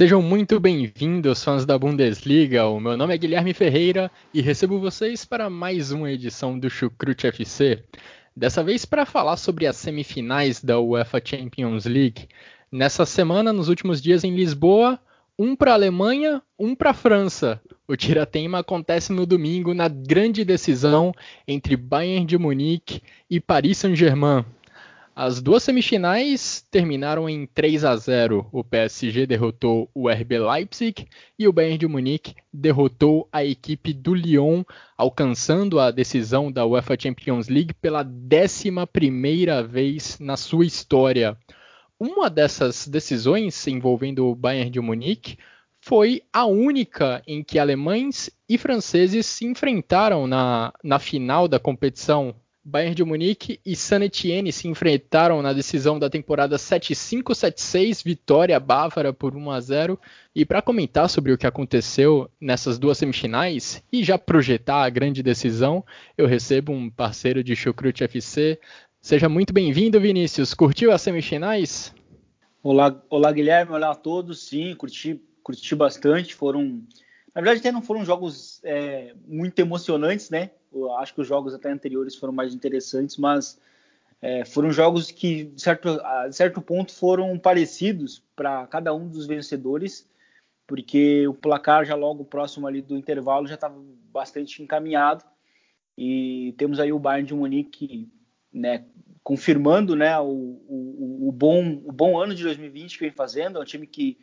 Sejam muito bem-vindos, fãs da Bundesliga. O meu nome é Guilherme Ferreira e recebo vocês para mais uma edição do Chucrute FC. Dessa vez para falar sobre as semifinais da UEFA Champions League. Nessa semana, nos últimos dias em Lisboa, um para a Alemanha, um para a França. O tiratema acontece no domingo na grande decisão entre Bayern de Munique e Paris Saint-Germain. As duas semifinais terminaram em 3 a 0. O PSG derrotou o RB Leipzig e o Bayern de Munique derrotou a equipe do Lyon, alcançando a decisão da UEFA Champions League pela 11ª vez na sua história. Uma dessas decisões envolvendo o Bayern de Munique foi a única em que alemães e franceses se enfrentaram na, na final da competição. Bayern de Munique e San Etienne se enfrentaram na decisão da temporada 7-5-7-6, vitória bávara por 1 a 0. E para comentar sobre o que aconteceu nessas duas semifinais e já projetar a grande decisão, eu recebo um parceiro de Chucrute FC. Seja muito bem-vindo, Vinícius. Curtiu as semifinais? Olá, olá Guilherme, olá a todos. Sim, curti, curti bastante. Foram, na verdade, até não foram jogos é, muito emocionantes, né? Eu acho que os jogos até anteriores foram mais interessantes, mas é, foram jogos que, de certo, a certo ponto, foram parecidos para cada um dos vencedores, porque o placar já logo próximo ali do intervalo já estava bastante encaminhado. E temos aí o Bayern de Munique né, confirmando né, o, o, o, bom, o bom ano de 2020 que vem fazendo. É um time que,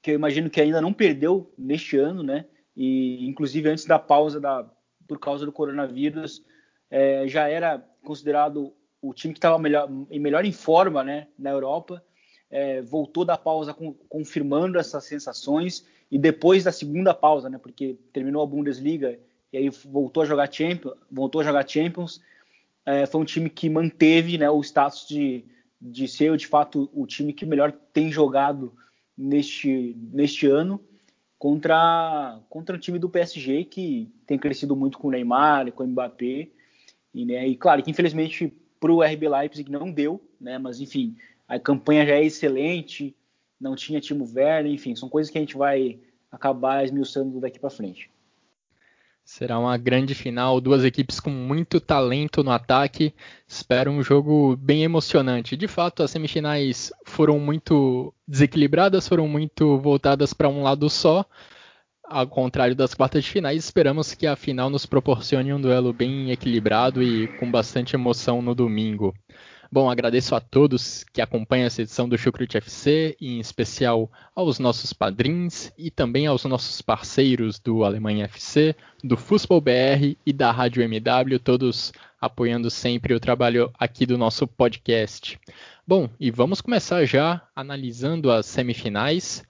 que eu imagino que ainda não perdeu neste ano, né? E inclusive antes da pausa da, por causa do coronavírus, é, já era considerado o time que estava melhor, em melhor forma né, na Europa. É, voltou da pausa com, confirmando essas sensações e depois da segunda pausa, né, porque terminou a Bundesliga e aí voltou a jogar Champions, voltou a jogar Champions, é, foi um time que manteve né, o status de, de ser de fato o time que melhor tem jogado neste, neste ano contra, contra o time do PSG, que tem crescido muito com o Neymar, com o Mbappé. E, né, e claro que infelizmente para o RB Leipzig não deu, né, mas enfim, a campanha já é excelente, não tinha Timo Werner, enfim, são coisas que a gente vai acabar esmiuçando daqui para frente. Será uma grande final, duas equipes com muito talento no ataque. Espero um jogo bem emocionante. De fato, as semifinais foram muito desequilibradas, foram muito voltadas para um lado só. Ao contrário das quartas de finais, esperamos que a final nos proporcione um duelo bem equilibrado e com bastante emoção no domingo. Bom, agradeço a todos que acompanham essa edição do Chucrute FC, e em especial aos nossos padrinhos e também aos nossos parceiros do Alemanha FC, do Fußball BR e da Rádio MW, todos apoiando sempre o trabalho aqui do nosso podcast. Bom, e vamos começar já analisando as semifinais.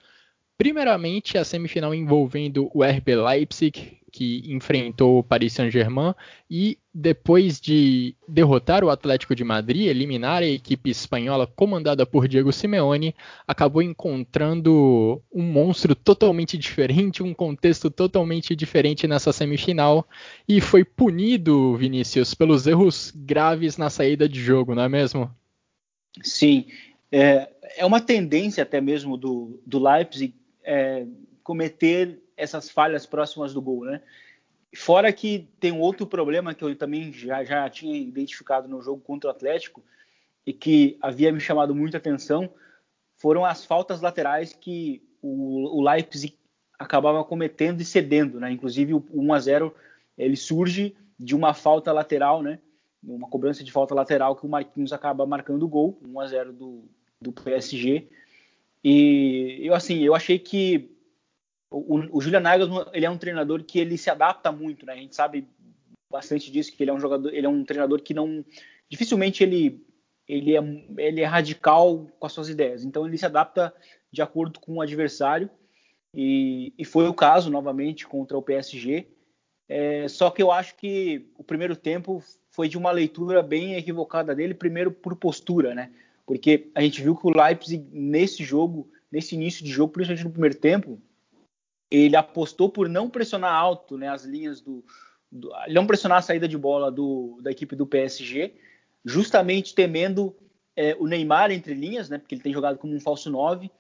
Primeiramente, a semifinal envolvendo o RB Leipzig, que enfrentou o Paris Saint-Germain e depois de derrotar o Atlético de Madrid, eliminar a equipe espanhola comandada por Diego Simeone, acabou encontrando um monstro totalmente diferente, um contexto totalmente diferente nessa semifinal e foi punido, Vinícius, pelos erros graves na saída de jogo, não é mesmo? Sim, é, é uma tendência até mesmo do, do Leipzig é, cometer essas falhas próximas do gol, né? Fora que tem um outro problema que eu também já, já tinha identificado no jogo contra o Atlético e que havia me chamado muita atenção foram as faltas laterais que o, o Leipzig acabava cometendo e cedendo, né? Inclusive o 1 a 0 ele surge de uma falta lateral, né? Uma cobrança de falta lateral que o Marquinhos acaba marcando o gol, 1 a 0 do, do PSG. E eu assim, eu achei que o, o Julian Nagelsmann ele é um treinador que ele se adapta muito, né? A gente sabe bastante disso, que ele é um jogador, ele é um treinador que não dificilmente ele ele é, ele é radical com as suas ideias. Então ele se adapta de acordo com o adversário e, e foi o caso novamente contra o PSG. É, só que eu acho que o primeiro tempo foi de uma leitura bem equivocada dele, primeiro por postura, né? Porque a gente viu que o Leipzig nesse jogo, nesse início de jogo, principalmente no primeiro tempo, ele apostou por não pressionar alto, né, as linhas do, do não pressionar a saída de bola do, da equipe do PSG, justamente temendo é, o Neymar entre linhas, né, porque ele tem jogado como um falso 9,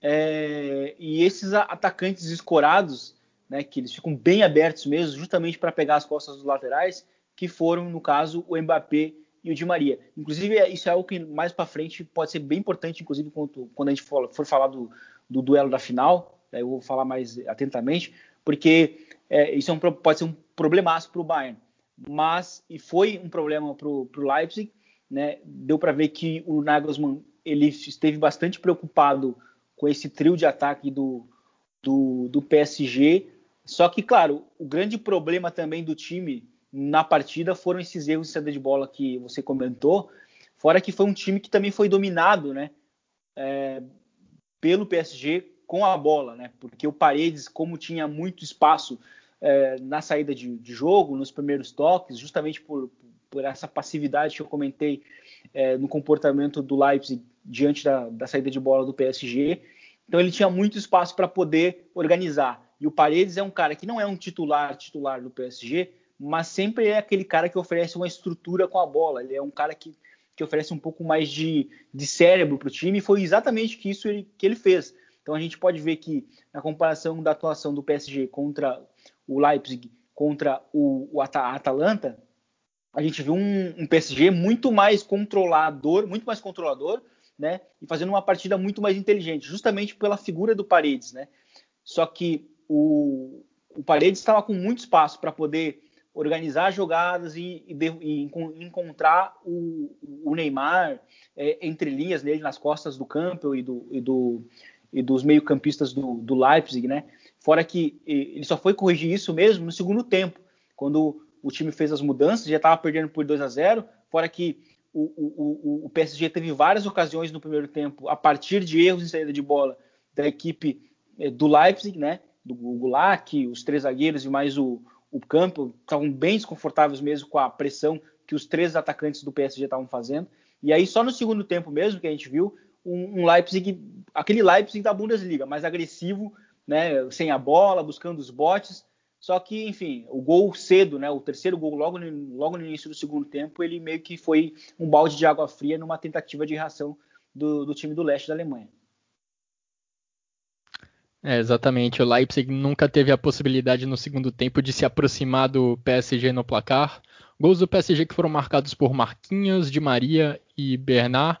é, e esses atacantes escorados, né, que eles ficam bem abertos mesmo, justamente para pegar as costas dos laterais, que foram, no caso, o Mbappé e o Di Maria. Inclusive, é, isso é algo que mais para frente pode ser bem importante, inclusive quando, quando a gente for, for falar do, do, duelo da final, eu vou falar mais atentamente, porque é, isso é um, pode ser um problemaço para o Bayern. Mas, e foi um problema para o Leipzig, né? deu para ver que o Nagelsmann ele esteve bastante preocupado com esse trio de ataque do, do, do PSG. Só que, claro, o grande problema também do time na partida foram esses erros de saída de bola que você comentou. Fora que foi um time que também foi dominado, né? É, pelo PSG com a bola, né? Porque o Paredes, como tinha muito espaço é, na saída de, de, jogo, nos primeiros toques, justamente por, por essa passividade que eu comentei é, no comportamento do Leipzig diante da, da saída de bola do PSG. Então ele tinha muito espaço para poder organizar. E o Paredes é um cara que não é um titular titular do PSG, mas sempre é aquele cara que oferece uma estrutura com a bola. Ele é um cara que, que oferece um pouco mais de, de cérebro para o time. E foi exatamente isso ele, que ele fez. Então a gente pode ver que na comparação da atuação do PSG contra o Leipzig, contra o, o Atalanta, a gente viu um, um PSG muito mais controlador, muito mais controlador, né? E fazendo uma partida muito mais inteligente, justamente pela figura do Paredes, né? Só que o, o Paredes estava com muito espaço para poder organizar jogadas e, e, e encontrar o, o Neymar é, entre linhas nele nas costas do Campbell e, do, e, do, dos meio-campistas do, do, Leipzig, né? Fora que ele só foi corrigir isso mesmo no segundo tempo, quando o time fez as mudanças, já estava perdendo por 2 a 0 fora que o, o, o, PSG teve várias ocasiões no primeiro tempo, a partir de erros em saída de bola da equipe é, do Leipzig, né? Do Gulak, os três zagueiros e mais o, o campo, estavam bem desconfortáveis mesmo com a pressão que os três atacantes do PSG estavam fazendo. E aí, só no segundo tempo mesmo que a gente viu um, um Leipzig, aquele Leipzig da Bundesliga, mais agressivo, né, sem a bola, buscando os botes. Só que, enfim, o gol cedo, né, o terceiro gol logo no, logo no início do segundo tempo, ele meio que foi um balde de água fria numa tentativa de reação do, do time do leste da Alemanha. É, exatamente. O Leipzig nunca teve a possibilidade no segundo tempo de se aproximar do PSG no placar. Gols do PSG que foram marcados por Marquinhos, Di Maria e Bernard.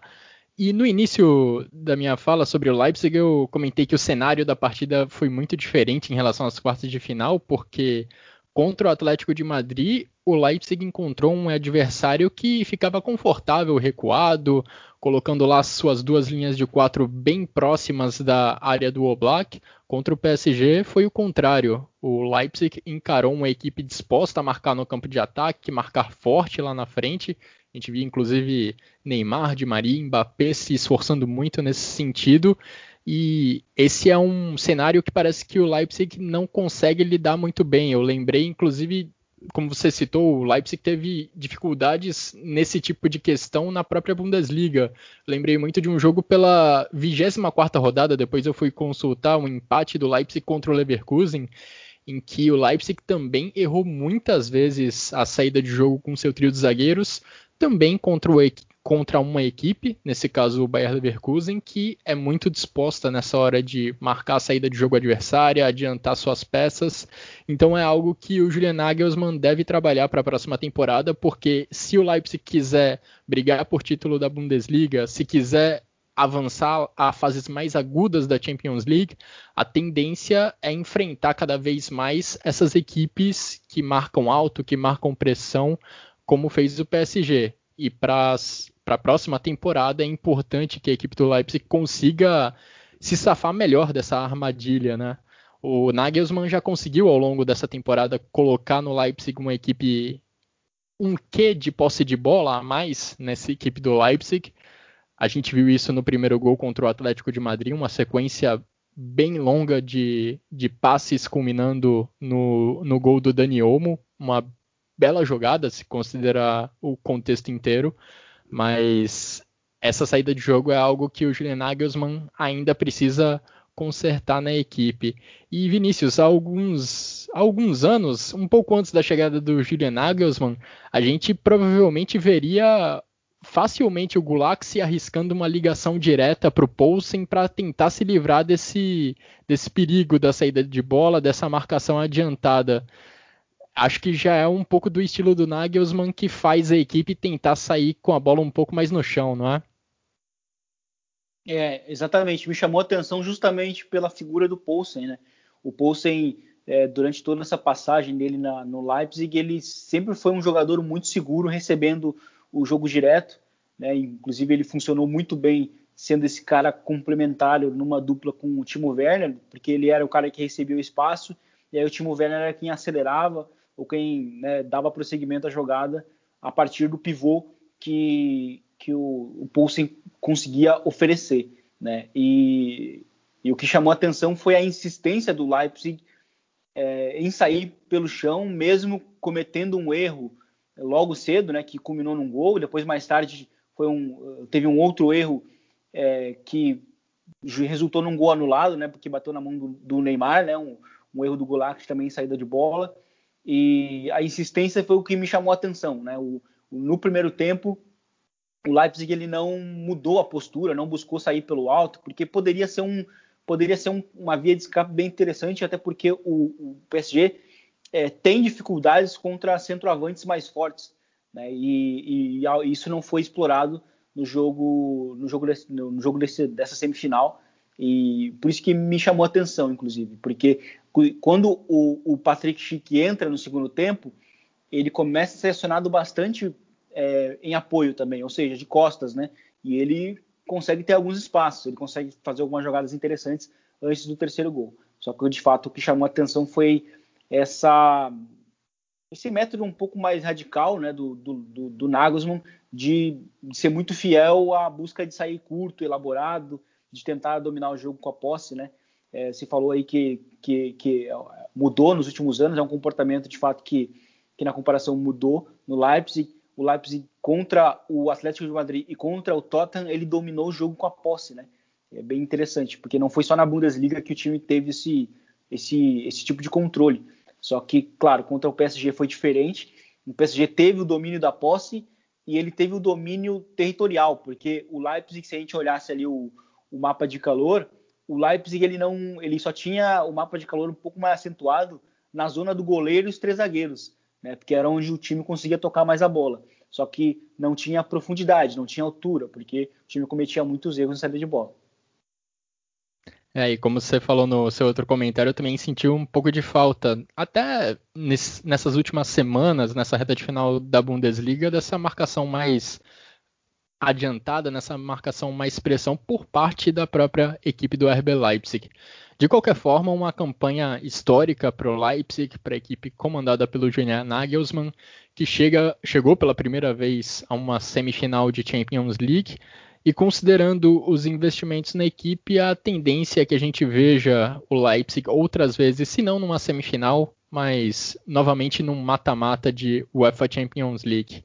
E no início da minha fala sobre o Leipzig, eu comentei que o cenário da partida foi muito diferente em relação às quartas de final, porque contra o Atlético de Madrid, o Leipzig encontrou um adversário que ficava confortável, recuado, colocando lá suas duas linhas de quatro bem próximas da área do Oblak. Contra o PSG foi o contrário. O Leipzig encarou uma equipe disposta a marcar no campo de ataque, marcar forte lá na frente. A gente viu inclusive Neymar, Di Maria, Mbappé se esforçando muito nesse sentido. E esse é um cenário que parece que o Leipzig não consegue lidar muito bem. Eu lembrei, inclusive, como você citou, o Leipzig teve dificuldades nesse tipo de questão na própria Bundesliga. Lembrei muito de um jogo pela 24ª rodada, depois eu fui consultar um empate do Leipzig contra o Leverkusen, em que o Leipzig também errou muitas vezes a saída de jogo com seu trio de zagueiros, também contra o, contra uma equipe, nesse caso o Bayer Leverkusen, que é muito disposta nessa hora de marcar a saída de jogo adversária, adiantar suas peças. Então é algo que o Julian Nagelsmann deve trabalhar para a próxima temporada, porque se o Leipzig quiser brigar por título da Bundesliga, se quiser avançar a fases mais agudas da Champions League, a tendência é enfrentar cada vez mais essas equipes que marcam alto, que marcam pressão, como fez o PSG. E para a próxima temporada é importante que a equipe do Leipzig consiga se safar melhor dessa armadilha, né? O Nagelsmann já conseguiu ao longo dessa temporada colocar no Leipzig uma equipe um quê de posse de bola a mais nessa equipe do Leipzig. A gente viu isso no primeiro gol contra o Atlético de Madrid, uma sequência bem longa de, de passes culminando no, no gol do Dani Olmo, uma bela jogada se considerar o contexto inteiro, mas essa saída de jogo é algo que o Julian Nagelsmann ainda precisa consertar na equipe. E Vinícius, há alguns, há alguns anos, um pouco antes da chegada do Julian Nagelsmann, a gente provavelmente veria facilmente o Gulak se arriscando uma ligação direta para o Poulsen para tentar se livrar desse, desse perigo da saída de bola, dessa marcação adiantada. Acho que já é um pouco do estilo do Nagelsmann que faz a equipe tentar sair com a bola um pouco mais no chão, não é? É, exatamente. Me chamou a atenção justamente pela figura do Poulsen, né? O Poulsen, é, durante toda essa passagem dele na, no Leipzig, ele sempre foi um jogador muito seguro, recebendo o jogo direto, né? Inclusive ele funcionou muito bem sendo esse cara complementário numa dupla com o Timo Werner, porque ele era o cara que recebia o espaço, e aí o Timo Werner era quem acelerava ou quem né, dava prosseguimento à jogada a partir do pivô que, que o, o Poulsen conseguia oferecer. Né? E, e, o que chamou atenção foi a insistência do Leipzig é, em sair pelo chão, mesmo cometendo um erro logo cedo, né, que culminou num gol. Depois, mais tarde, foi um, teve um outro erro é, que resultou num gol anulado, né, porque bateu na mão do, do Neymar, né, um, um, erro do Gulak também em saída de bola. E a insistência foi o que me chamou a atenção. Né? O, no primeiro tempo, o Leipzig ele não mudou a postura, não buscou sair pelo alto, porque poderia ser, um, poderia ser um, uma via de escape bem interessante, até porque o, o PSG é, tem dificuldades contra centroavantes mais fortes, né? e, e, e, isso não foi explorado no jogo, no jogo, desse, no jogo desse, dessa semifinal, e por isso que me chamou a atenção, inclusive, porque quando o, o Patrick Schick entra no segundo tempo, ele começa a ser acionado bastante é, em apoio também, ou seja, de costas, né? E ele consegue ter alguns espaços, ele consegue fazer algumas jogadas interessantes antes do terceiro gol. Só que de fato o que chamou a atenção foi essa esse método um pouco mais radical, né, do, do, do, do Nagelsmann de, de, ser muito fiel à busca de sair curto, elaborado, de tentar dominar o jogo com a posse, né? É, se falou aí que, que, que, mudou nos últimos anos, é um comportamento de fato que, que na comparação mudou no Leipzig o Leipzig contra o Atlético de Madrid e contra o Tottenham, ele dominou o jogo com a posse, né? É bem interessante, porque não foi só na Bundesliga que o time teve esse, esse, esse tipo de controle. Só que, claro, contra o PSG foi diferente. O PSG teve o domínio da posse e ele teve o domínio territorial, porque o Leipzig, se a gente olhasse ali o, o mapa de calor, o Leipzig ele não, ele só tinha o mapa de calor um pouco mais acentuado na zona do goleiro e os três zagueiros né, porque era onde o time conseguia tocar mais a bola. Só que não tinha profundidade, não tinha altura, porque o time cometia muitos erros na saída de bola. É, e como você falou no seu outro comentário, eu também senti um pouco de falta, até nessas últimas semanas, nessa reta de final da Bundesliga, dessa marcação mais adiantada, nessa marcação mais pressão por parte da própria equipe do RB Leipzig. De qualquer forma, uma campanha histórica para o Leipzig, para a equipe comandada pelo Julian Nagelsmann, que chega, chegou pela primeira vez a uma semifinal de Champions League. E considerando os investimentos na equipe, a tendência é que a gente veja o Leipzig outras vezes, se não numa semifinal, mas novamente num mata-mata de UEFA Champions League.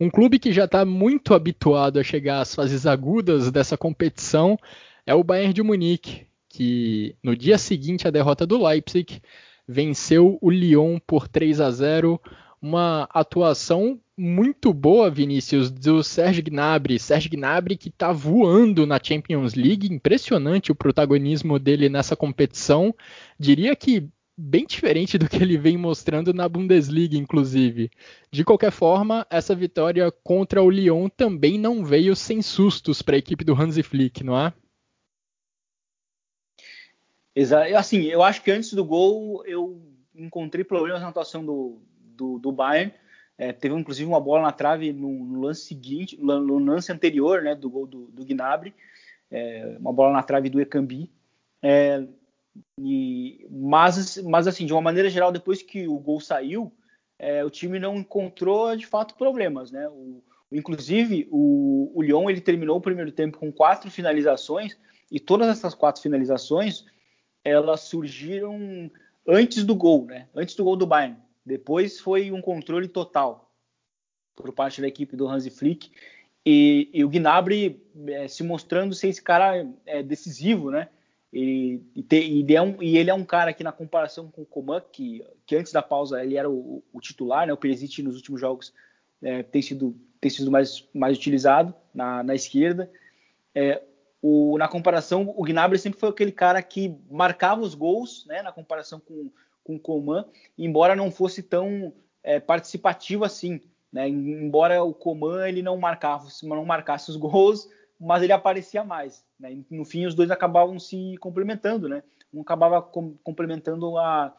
Um clube que já está muito habituado a chegar às fases agudas dessa competição é o Bayern de Munique, que no dia seguinte à derrota do Leipzig venceu o Lyon por 3 a 0, uma atuação muito boa, Vinícius, do Serge Gnabry. Serge Gnabry que está voando na Champions League, impressionante o protagonismo dele nessa competição. Diria que bem diferente do que ele vem mostrando na Bundesliga, inclusive. De qualquer forma, essa vitória contra o Lyon também não veio sem sustos para a equipe do Hansi Flick, não é? Exato. Assim, eu acho que antes do gol eu encontrei problemas na atuação do, do, do Bayern. É, teve inclusive uma bola na trave no, no, lance seguinte, no lance anterior, né, do gol do, do Gnabry, é, uma bola na trave do Ekambi. É, e, mas, mas assim, de uma maneira geral, depois que o gol saiu, é, o time não encontrou de fato problemas, né? O, inclusive o, o Lyon ele terminou o primeiro tempo com quatro finalizações e todas essas quatro finalizações elas surgiram antes do gol, né? Antes do gol do Bayern. Depois foi um controle total por parte da equipe do Hansi Flick e, e o Gnabry é, se mostrando ser esse cara é, decisivo, né? E, e, te, e, ele é um, e, ele é um, cara que, na comparação com o Coman, que, que antes da pausa ele era o, o titular, né? o Perisic nos últimos jogos é, tem sido, tem sido mais, mais utilizado na, na esquerda. É, o, na comparação, o Gnabry sempre foi aquele cara que marcava os gols, né? na comparação com, com o Coman, embora não fosse tão é, participativo assim. Né? Embora o Coman ele não marcava, não marcasse os gols, mas ele aparecia mais. Né? No fim, os dois acabavam se complementando, né? Um acabava com, complementando a,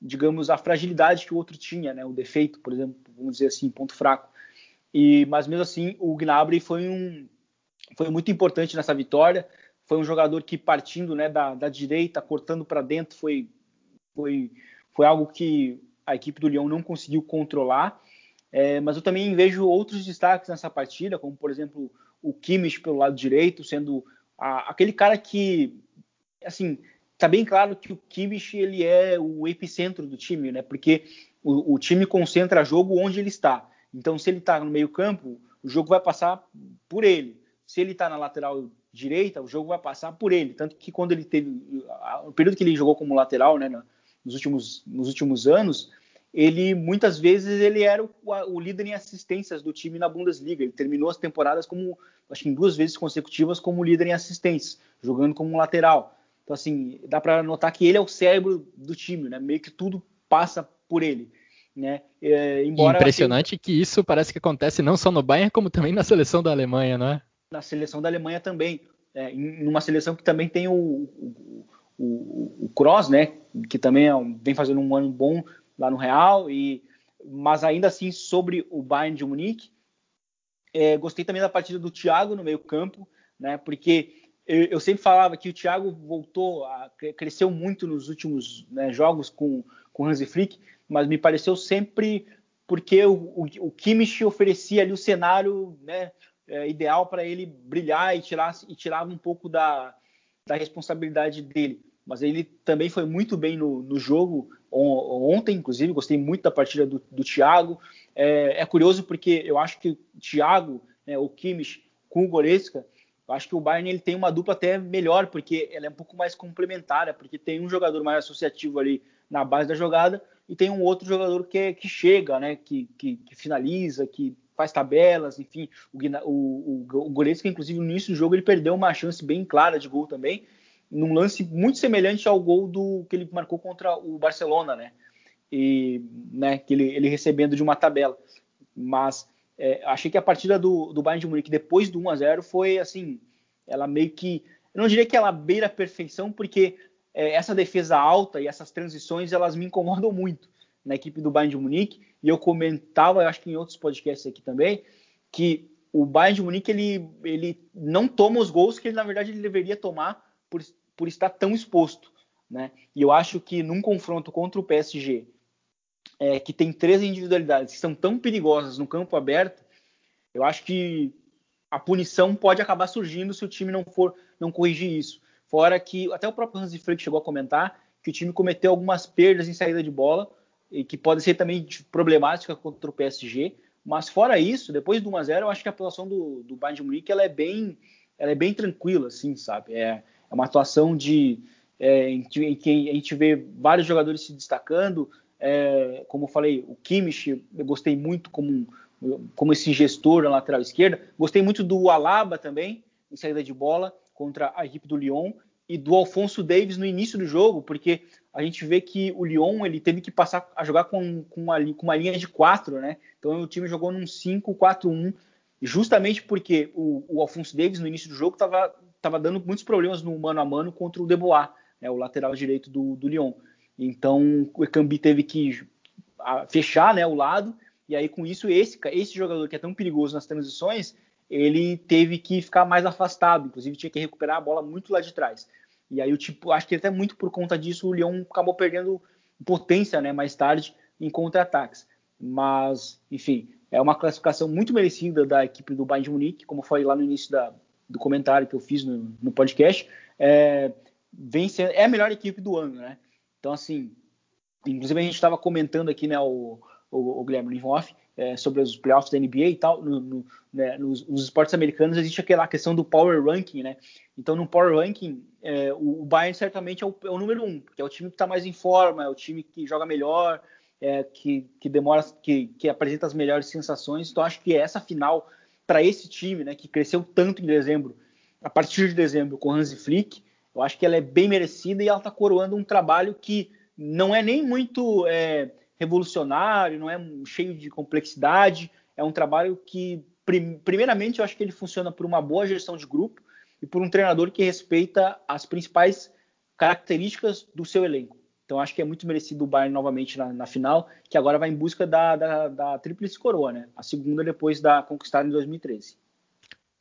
digamos, a fragilidade que o outro tinha, né? O defeito, por exemplo, vamos dizer assim, ponto fraco. E, mas mesmo assim, o Gnabry foi um, foi muito importante nessa vitória. Foi um jogador que partindo, né, da, da direita, cortando para dentro, foi, foi, foi algo que a equipe do Lyon não conseguiu controlar. É, mas eu também vejo outros destaques nessa partida, como por exemplo o Kimmich pelo lado direito, sendo a, aquele cara que, assim, tá bem claro que o Kimmich ele é o epicentro do time, né? Porque o, o time concentra jogo onde ele está. Então, se ele está no meio campo, o jogo vai passar por ele. Se ele está na lateral direita, o jogo vai passar por ele. Tanto que quando ele teve o período que ele jogou como lateral, né, nos últimos nos últimos anos, ele muitas vezes ele era o, o, líder em assistências do time na Bundesliga. Ele terminou as temporadas como, acho que em duas vezes consecutivas, como líder em assistências, jogando como um lateral. Então, assim, dá para notar que ele é o cérebro do time, né? Meio que tudo passa por ele. Né? É, embora Impressionante que isso parece que acontece não só no Bayern, como também na seleção da Alemanha, não é? Na seleção da Alemanha também. É, em uma seleção que também tem o, o, o, o Kroos, né? Que também é um, vem fazendo um ano bom lá no Real, e, mas ainda assim sobre o Bayern de Munique. É, gostei também da partida do Thiago no meio campo, né, porque eu, eu, sempre falava que o Thiago voltou, a, cresceu muito nos últimos né, jogos com, com Hansi Flick, mas me pareceu sempre porque o, o, o Kimmich oferecia ali o cenário né, é, ideal para ele brilhar e tirar, e tirava um pouco da, da responsabilidade dele. Mas ele também foi muito bem no, no jogo, ontem, inclusive, gostei muito da partida do, do Thiago. É, é, curioso porque eu acho que o Thiago, né, o Kimmich com o Goretzka, eu acho que o Bayern ele tem uma dupla até melhor, porque ela é um pouco mais complementar, porque tem um jogador mais associativo ali na base da jogada e tem um outro jogador que, é, que chega, né, que, que, que finaliza, que faz tabelas, enfim. O, o, o, o Goretzka, inclusive, no início do jogo, ele perdeu uma chance bem clara de gol também, num lance muito semelhante ao gol do que ele marcou contra o Barcelona, né? E, né, que ele, ele recebendo de uma tabela. Mas é, achei que a partida do, do Bayern de Munique depois do 1 a 0 foi assim, ela meio que, eu não diria que ela beira a perfeição, porque é, essa defesa alta e essas transições elas me incomodam muito na equipe do Bayern de Munique. E eu comentava, eu acho que em outros podcasts aqui também, que o Bayern de Munique ele, ele não toma os gols que ele na verdade ele deveria tomar por por estar tão exposto. Né? E eu acho que num confronto contra o PSG, é, que tem três individualidades que são tão perigosas no campo aberto, eu acho que a punição pode acabar surgindo se o time não for não corrigir isso. Fora que até o próprio Hansi Flick chegou a comentar que o time cometeu algumas perdas em saída de bola e que pode ser também problemática contra o PSG. Mas fora isso, depois do 1 a 0, eu acho que a atuação do, do Bayern de Munique ela é bem ela é bem tranquila, assim, sabe? É, é uma atuação de, é, em, que, em, que, a gente vê vários jogadores se destacando. É, como eu falei, o Kimmich, eu gostei muito como, como esse gestor na lateral esquerda. Gostei muito do Alaba também, em saída de bola, contra a equipe do Lyon. E do Alfonso Davis no início do jogo, porque a gente vê que o Lyon ele teve que passar a jogar com, com, uma, com uma linha de quatro, né? Então o time jogou num 5-4-1, justamente porque o, o Alfonso Davis no início do jogo estava estava dando muitos problemas no mano a mano contra o Debois, né, o lateral direito do, do Lyon. Então o Ekambi teve que fechar né, o lado, e aí com isso esse, esse jogador que é tão perigoso nas transições, ele teve que ficar mais afastado, inclusive tinha que recuperar a bola muito lá de trás. E aí o tipo, acho que até muito por conta disso o Lyon acabou perdendo potência né, mais tarde em contra-ataques. mas, enfim, é uma classificação muito merecida da equipe do Bayern de Munique, como falei lá no início da, do comentário que eu fiz no, no podcast, é, vem sendo, é a melhor equipe do ano, né? Então, assim, inclusive a gente estava comentando aqui, né, o, o, o Guilherme é, sobre os playoffs da NBA e tal, no, no, né, nos, nos, esportes americanos existe aquela questão do power ranking, né? Então, no power ranking, é, o, o, Bayern certamente é o, é o, número um, porque é o time que está mais em forma, é o time que joga melhor, é, que, que demora, que, que apresenta as melhores sensações. Então, acho que essa final para esse time, né, que cresceu tanto em dezembro, a partir de dezembro com Hansi Flick, eu acho que ela é bem merecida e ela está coroando um trabalho que não é nem muito é, revolucionário, não é cheio de complexidade, é um trabalho que, prim, primeiramente, eu acho que ele funciona por uma boa gestão de grupo e por um treinador que respeita as principais características do seu elenco. Então acho que é muito merecido o Bayern novamente na, na final, que agora vai em busca da, da, da tríplice coroa, né? A segunda depois da conquistada em 2013.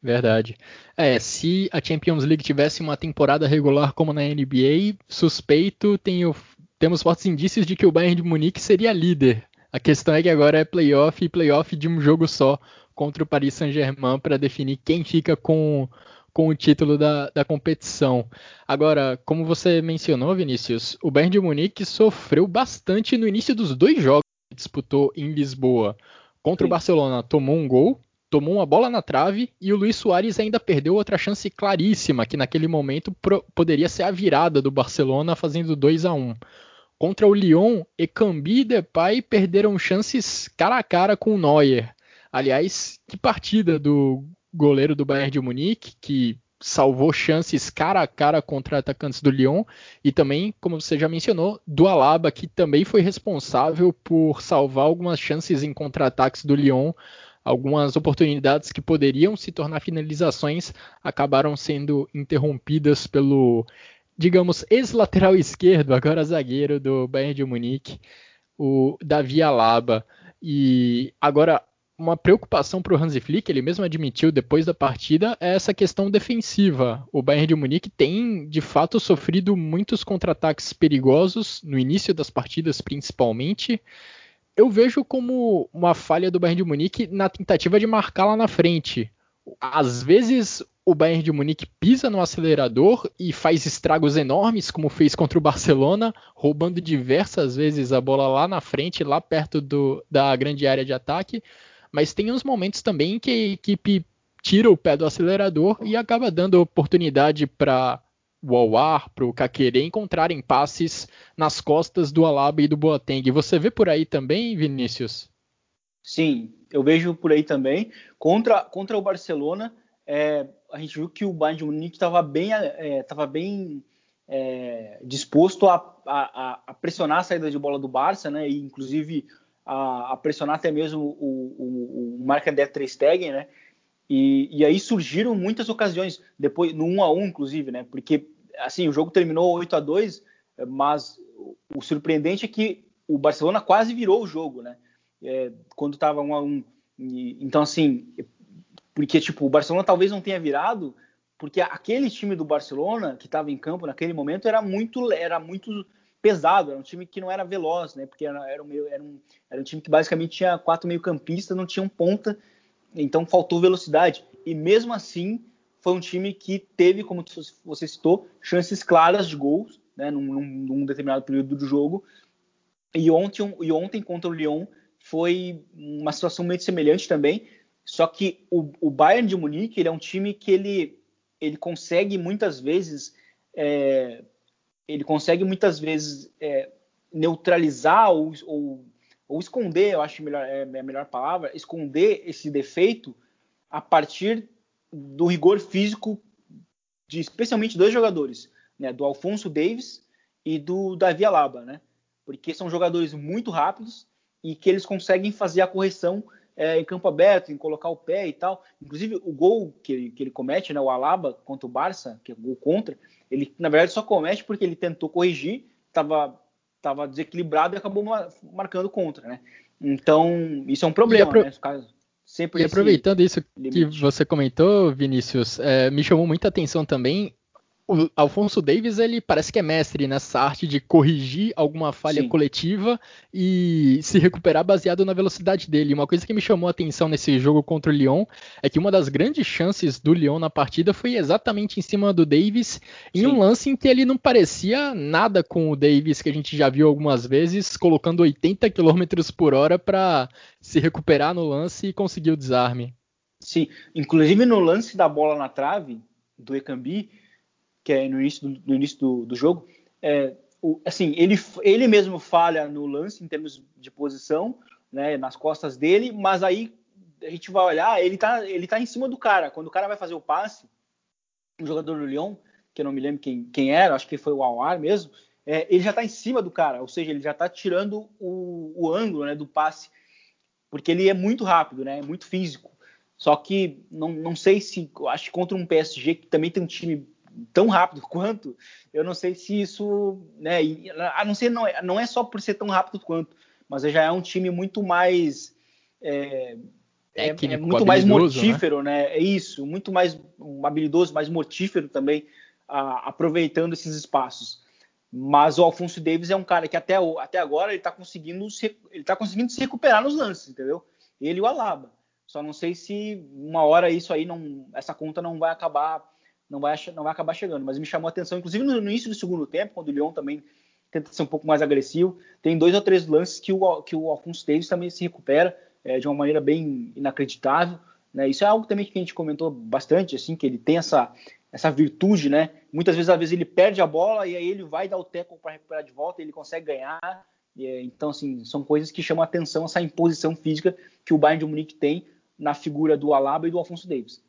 Verdade. É, se a Champions League tivesse uma temporada regular como na NBA, suspeito, tenho, temos fortes indícios de que o Bayern de Munique seria líder. A questão é que agora é playoff e playoff de um jogo só contra o Paris Saint-Germain para definir quem fica com com o título da, da competição. Agora, como você mencionou, Vinícius, o Bayern de Munique sofreu bastante no início dos dois jogos que disputou em Lisboa. Contra Sim. o Barcelona, tomou um gol, tomou uma bola na trave e o Luiz Soares ainda perdeu outra chance claríssima, que naquele momento pro, poderia ser a virada do Barcelona, fazendo 2 a 1 Contra o Lyon, Ekambi e Depay perderam chances cara a cara com o Neuer. Aliás, que partida do goleiro do Bayern de Munique, que salvou chances cara a cara contra atacantes do Lyon, e também, como você já mencionou, do Alaba, que também foi responsável por salvar algumas chances em contra-ataques do Lyon. Algumas oportunidades que poderiam se tornar finalizações acabaram sendo interrompidas pelo, digamos, ex-lateral esquerdo, agora zagueiro do Bayern de Munique, o Davi Alaba. E agora uma preocupação para o Hansi Flick, ele mesmo admitiu depois da partida, é essa questão defensiva. O Bayern de Munique tem, de fato, sofrido muitos contra-ataques perigosos, no início das partidas principalmente. Eu vejo como uma falha do Bayern de Munique na tentativa de marcar lá na frente. Às vezes o Bayern de Munique pisa no acelerador e faz estragos enormes, como fez contra o Barcelona, roubando diversas vezes a bola lá na frente, lá perto do, da grande área de ataque mas tem uns momentos também que a equipe tira o pé do acelerador e acaba dando oportunidade para o Awar, para o Kakere encontrarem passes nas costas do Alaba e do Boateng. Você vê por aí também, Vinícius? Sim, eu vejo por aí também. Contra, contra o Barcelona, é, a gente viu que o Bayern de Munique estava bem, é, bem é, disposto a, a, a, pressionar a saída de bola do Barça, né? E inclusive a, a pressionar até mesmo o, o, o Stegen, né? E, e, aí surgiram muitas ocasiões, depois no 1 a 1 inclusive, né? Porque assim, o jogo terminou 8 a 2 mas o surpreendente é que o Barcelona quase virou o jogo, né? É, quando estava 1 a 1 e, então assim, porque tipo, o Barcelona talvez não tenha virado, porque aquele time do Barcelona que estava em campo naquele momento era muito era muito pesado, era um time que não era veloz, né? Porque era, era, um, era, um, era um time que basicamente tinha quatro meio-campistas, não tinha um ponta, então faltou velocidade. E mesmo assim, foi um time que teve, como você citou, chances claras de gols, né? Num, num, num determinado período do jogo. E ontem, e ontem contra o Lyon foi uma situação meio semelhante também. Só que o, o Bayern de Munique ele é um time que ele, ele consegue muitas vezes é, ele consegue muitas vezes é, neutralizar ou, ou, ou, esconder, eu acho melhor, é, é a melhor palavra, esconder esse defeito a partir do rigor físico de especialmente dois jogadores, né, do Alfonso Davis e do Davi Alaba, né, porque são jogadores muito rápidos e que eles conseguem fazer a correção é, em campo aberto, em colocar o pé e tal. Inclusive, o gol que ele, que ele comete, né, o Alaba contra o Barça, que é o gol contra, ele na verdade só comete porque ele tentou corrigir, estava tava desequilibrado e acabou marcando contra, né? Então, isso é um problema, apro... né? Sempre e aproveitando isso limite. que você comentou, Vinícius, é, me chamou muita atenção também o Alfonso Davis ele parece que é mestre nessa arte de corrigir alguma falha Sim. coletiva e se recuperar baseado na velocidade dele. Uma coisa que me chamou a atenção nesse jogo contra o Lyon é que uma das grandes chances do Lyon na partida foi exatamente em cima do Davis, em Sim. um lance em que ele não parecia nada com o Davis que a gente já viu algumas vezes, colocando 80 km por hora para se recuperar no lance e conseguir o desarme. Sim, inclusive no lance da bola na trave do Ekambi, que é no início do, no início do, do jogo, é, o, assim, ele, ele mesmo falha no lance em termos de posição, né, nas costas dele, mas aí a gente vai olhar, ele tá, ele tá em cima do cara. Quando o cara vai fazer o passe, o jogador do Lyon, que eu não me lembro quem, quem era, acho que foi o Awar mesmo, é, ele já tá em cima do cara, ou seja, ele já tá tirando o, o ângulo né, do passe, porque ele é muito rápido, né, é muito físico. Só que não, não sei se, acho que contra um PSG que também tem um time tão rápido quanto, eu não sei se isso, né, a não ser não é, não é só por ser tão rápido quanto, mas já é um time muito mais é, é, é muito mais né? mortífero, né? né? É isso, muito mais um habilidoso, mais mortífero também, a, aproveitando esses espaços. Mas o Alfonso Davis é um cara que até, até agora ele está conseguindo se, ele tá conseguindo se recuperar nos lances, entendeu? Ele e o Alaba. Só não sei se uma hora isso aí não, essa conta não vai acabar não vai, não vai acabar chegando. Mas me chamou a atenção, inclusive no, início do segundo tempo, quando o Lyon também tenta ser um pouco mais agressivo, tem dois ou três lances que o, que o Alfonso Davis também se recupera é, de uma maneira bem inacreditável. Né? Isso é algo também que a gente comentou bastante, assim, que ele tem essa, essa virtude, né? Muitas vezes, às vezes, ele perde a bola e aí ele vai dar o teco para recuperar de volta e ele consegue ganhar. É, então, assim, são coisas que chamam a atenção, essa imposição física que o Bayern de Munique tem na figura do Alaba e do Alfonso Davis.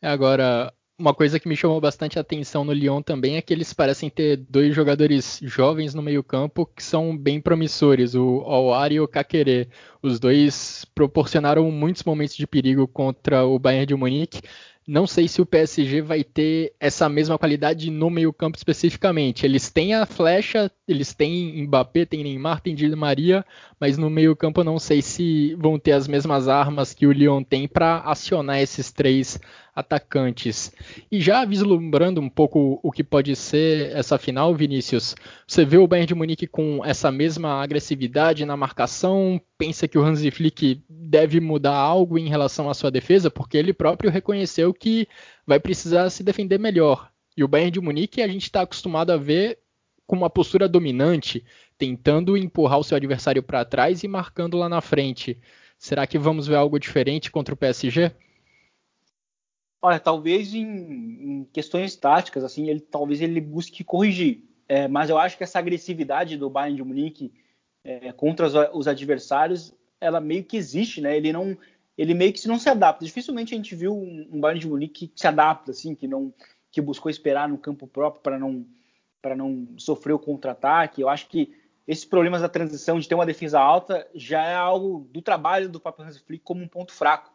Agora, uma coisa que me chamou bastante atenção no Lyon também é que eles parecem ter dois jogadores jovens no meio-campo que são bem promissores, o Awar e o Kakere. Os dois proporcionaram muitos momentos de perigo contra o Bayern de Munique. Não sei se o PSG vai ter essa mesma qualidade no meio-campo especificamente. Eles têm a flecha, eles têm Mbappé, tem Neymar, tem Di Maria, mas no meio-campo não sei se vão ter as mesmas armas que o Lyon tem para acionar esses três atacantes. E já vislumbrando um pouco o que pode ser essa final, Vinícius, você vê o Bayern de Munique com essa mesma agressividade na marcação? Pensa que o Hansi Flick deve mudar algo em relação à sua defesa? Porque ele próprio reconheceu que vai precisar se defender melhor. E o Bayern de Munique a gente está acostumado a ver com uma postura dominante, tentando empurrar o seu adversário para trás e marcando lá na frente. Será que vamos ver algo diferente contra o PSG? Olha, talvez em, em, questões táticas, assim, ele talvez ele busque corrigir. É, mas eu acho que essa agressividade do Bayern de Munique é, contra os, os, adversários, ela meio que existe, né? Ele não, ele meio que não se adapta. Dificilmente a gente viu um, um Bayern de Munique que se adapta, assim, que não, que buscou esperar no campo próprio para não, para não sofrer o contra-ataque. Eu acho que esses problemas da transição de ter uma defesa alta já é algo do trabalho do Papo Hans Flick como um ponto fraco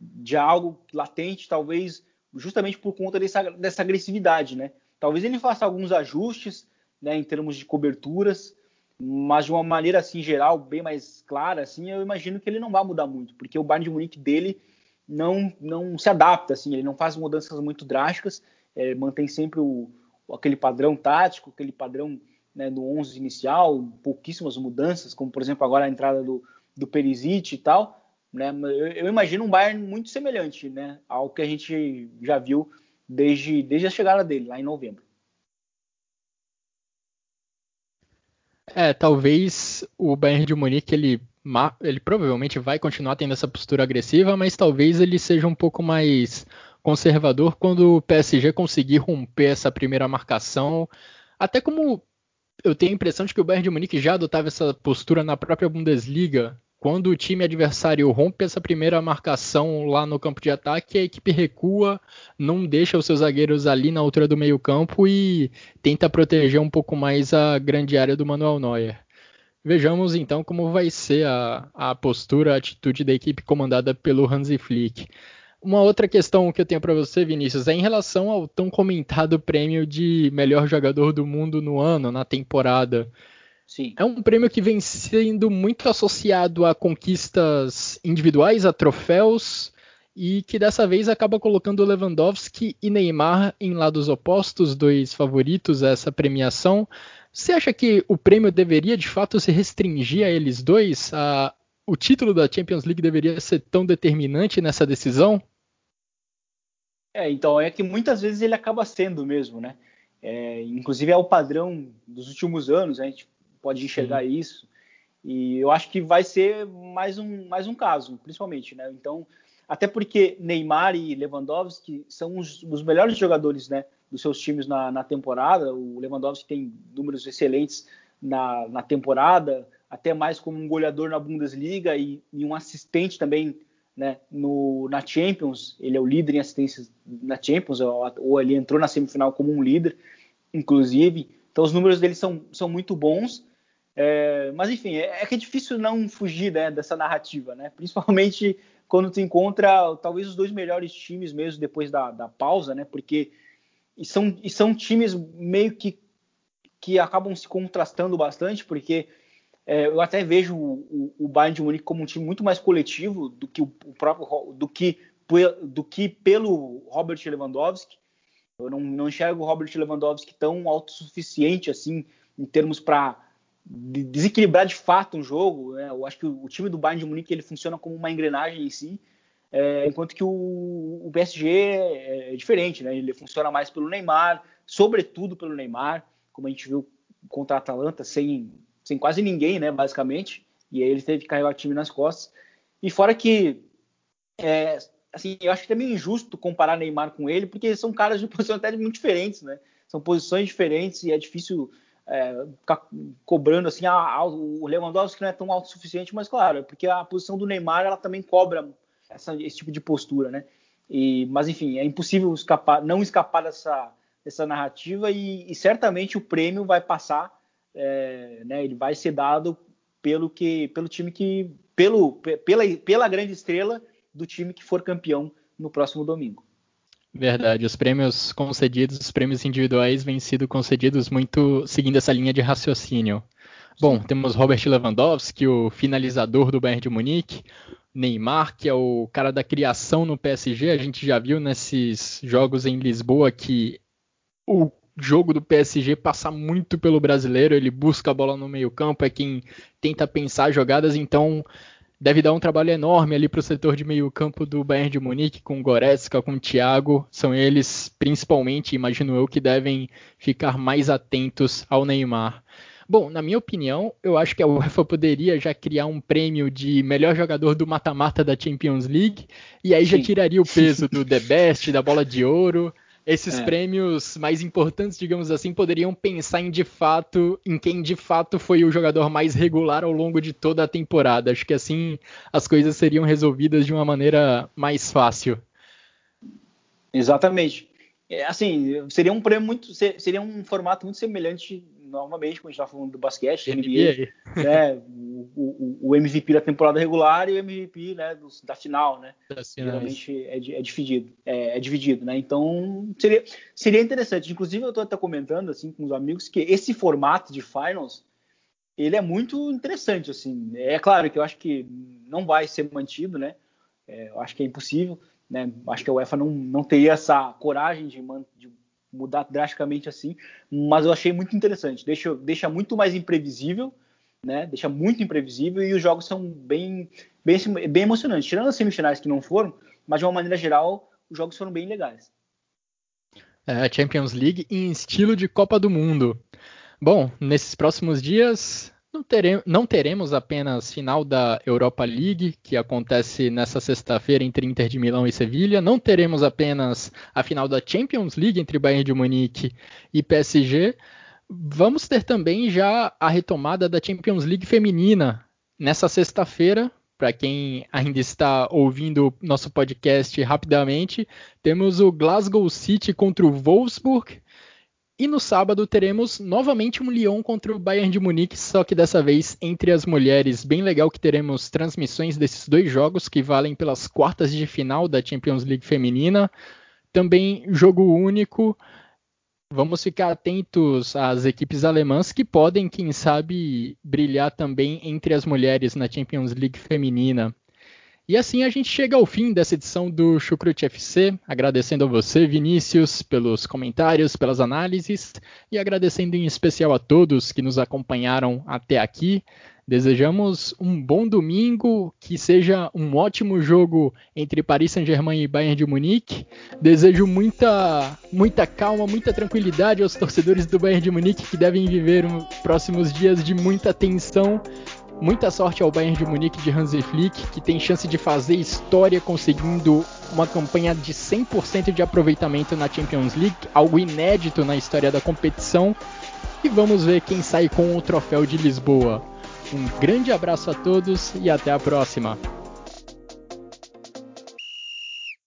de algo latente, talvez justamente por conta dessa, dessa agressividade, né? Talvez ele faça alguns ajustes, né, em termos de coberturas, mas de uma maneira assim geral, bem mais clara, assim, eu imagino que ele não vai mudar muito, porque o Bayern de Munique dele não não se adapta, assim, ele não faz mudanças muito drásticas, é, mantém sempre o, aquele padrão tático, aquele padrão né, no 11 inicial, pouquíssimas mudanças, como por exemplo agora a entrada do, do Perisic e tal, né? Eu, imagino um Bayern muito semelhante né, ao que a gente já viu desde, desde a chegada dele, lá em novembro. É, talvez o Bayern de Munique ele, ele provavelmente vai continuar tendo essa postura agressiva, mas talvez ele seja um pouco mais conservador quando o PSG conseguir romper essa primeira marcação. Até como eu tenho a impressão de que o Bayern de Munique já adotava essa postura na própria Bundesliga quando o time adversário rompe essa primeira marcação lá no campo de ataque, a equipe recua, não deixa os seus zagueiros ali na altura do meio-campo e tenta proteger um pouco mais a grande área do Manuel Neuer. Vejamos então como vai ser a, a postura, a atitude da equipe comandada pelo Hansi Flick. Uma outra questão que eu tenho para você, Vinícius, é em relação ao tão comentado prêmio de melhor jogador do mundo no ano, na temporada. Sim. É um prêmio que vem sendo muito associado a conquistas individuais, a troféus, e que dessa vez acaba colocando Lewandowski e Neymar em lados opostos, dois favoritos a essa premiação. Você acha que o prêmio deveria de fato se restringir a eles dois? A, o título da Champions League deveria ser tão determinante nessa decisão? É, então é que muitas vezes ele acaba sendo mesmo, né? É, inclusive é o padrão dos últimos anos, a gente pode enxergar Sim. isso. E eu acho que vai ser mais um, mais um caso, principalmente, né? Então, até porque Neymar e Lewandowski são os, os melhores jogadores, né? dos seus times na, na temporada. O Lewandowski tem números excelentes na, na, temporada, até mais como um goleador na Bundesliga e, e um assistente também né, no, na Champions. Ele é o líder em assistências na Champions, ou, ou ele entrou na semifinal como um líder, inclusive. Então os números dele são, são muito bons. É, mas enfim, é, é, que é difícil não fugir né, dessa narrativa, né? Principalmente quando tu encontra talvez os dois melhores times mesmo depois da, da pausa, né? Porque e são, e são times meio que, que acabam se contrastando bastante, porque é, eu até vejo o, o, Bayern de Munique como um time muito mais coletivo do que o, o próprio do que, do que pelo Robert Lewandowski. Eu não, não enxergo o Robert Lewandowski tão autossuficiente assim em termos para desequilibrar de fato um jogo. Né? Eu acho que o, time do Bayern de Munique ele funciona como uma engrenagem em si é, enquanto que o, o, PSG é, é diferente, né? Ele funciona mais pelo Neymar, sobretudo pelo Neymar, como a gente viu contra a Atalanta, sem, sem quase ninguém, né? Basicamente, e aí ele teve que carregar o time nas costas. E fora que, é, assim, eu acho que é meio injusto comparar Neymar com ele, porque são caras de posição até muito diferentes, né? São posições diferentes e é difícil é, ficar cobrando assim, a, a, o Lewandowski não é tão autossuficiente, mas claro, é porque a posição do Neymar ela também cobra essa, esse tipo de postura, né? E, mas enfim, é impossível escapar, não escapar dessa, dessa narrativa e, e certamente o prêmio vai passar, é, né? Ele vai ser dado pelo que, pelo time que, pelo, pela, pela grande estrela do time que for campeão no próximo domingo. Verdade, os prêmios concedidos, os prêmios individuais vêm sido concedidos muito seguindo essa linha de raciocínio. Bom, temos Robert Lewandowski, o finalizador do Bayern de Munique, Neymar, que é o cara da criação no PSG. A gente já viu nesses jogos em Lisboa que o jogo do PSG passa muito pelo brasileiro, ele busca a bola no meio-campo, é quem tenta pensar jogadas, então deve dar um trabalho enorme ali para o setor de meio-campo do Bayern de Munique, com Goretzka, com Thiago. São eles, principalmente, imagino eu, que devem ficar mais atentos ao Neymar. Bom, na minha opinião, eu acho que a UEFA poderia já criar um prêmio de melhor jogador do mata-mata da Champions League, e aí Sim. já tiraria o peso do The Best, da Bola de Ouro. Esses é. prêmios mais importantes, digamos assim, poderiam pensar em de fato, em quem de fato foi o jogador mais regular ao longo de toda a temporada. Acho que assim as coisas seriam resolvidas de uma maneira mais fácil. Exatamente. É, assim, seria um prêmio muito, seria um formato muito semelhante novamente, como a gente estava falando do basquete, NBA, né, o, o, o, MVP da temporada regular e o MVP né, do, da final, né? Geralmente é, é, dividido, é, é, dividido, né? Então seria, seria interessante. Inclusive eu estou até comentando assim com os amigos que esse formato de finals ele é muito interessante, assim. É claro que eu acho que não vai ser mantido, né? É, eu acho que é impossível, né? Acho que a UEFA não, não teria essa coragem de, de mudar drasticamente assim, mas eu achei muito interessante. Deixa, deixa muito mais imprevisível, né? Deixa muito imprevisível e os jogos são bem, bem, bem emocionantes. Tirando as semifinais que não foram, mas de uma maneira geral, os jogos foram bem legais. É, Champions League em estilo de Copa do Mundo. Bom, nesses próximos dias não, teremos, não teremos apenas final da Europa League, que acontece nessa sexta-feira entre Inter de Milão e Sevilha. Não teremos apenas a final da Champions League entre Bayern de Munique e PSG. Vamos ter também já a retomada da Champions League feminina nessa sexta-feira. Para quem ainda está ouvindo nosso podcast rapidamente, temos o Glasgow City contra o Wolfsburg e no sábado teremos novamente um Lyon contra o Bayern de Munique, só que dessa vez entre as mulheres. Bem legal que teremos transmissões desses dois jogos que valem pelas quartas de final da Champions League feminina. Também jogo único. Vamos ficar atentos às equipes alemãs que podem, quem sabe, brilhar também entre as mulheres na Champions League feminina. E assim a gente chega ao fim dessa edição do Chucrute FC, agradecendo a você, Vinícius, pelos comentários, pelas análises e agradecendo em especial a todos que nos acompanharam até aqui. Desejamos um bom domingo, que seja um ótimo jogo entre Paris Saint-Germain e Bayern de Munique. Desejo muita, muita calma, muita tranquilidade aos torcedores do Bayern de Munique que devem viver os próximos dias de muita tensão Muita sorte ao Bayern de Munique de Hansi Flick, que tem chance de fazer história conseguindo uma campanha de 100% de aproveitamento na Champions League, algo inédito na história da competição. E vamos ver quem sai com o troféu de Lisboa. Um grande abraço a todos e até a próxima.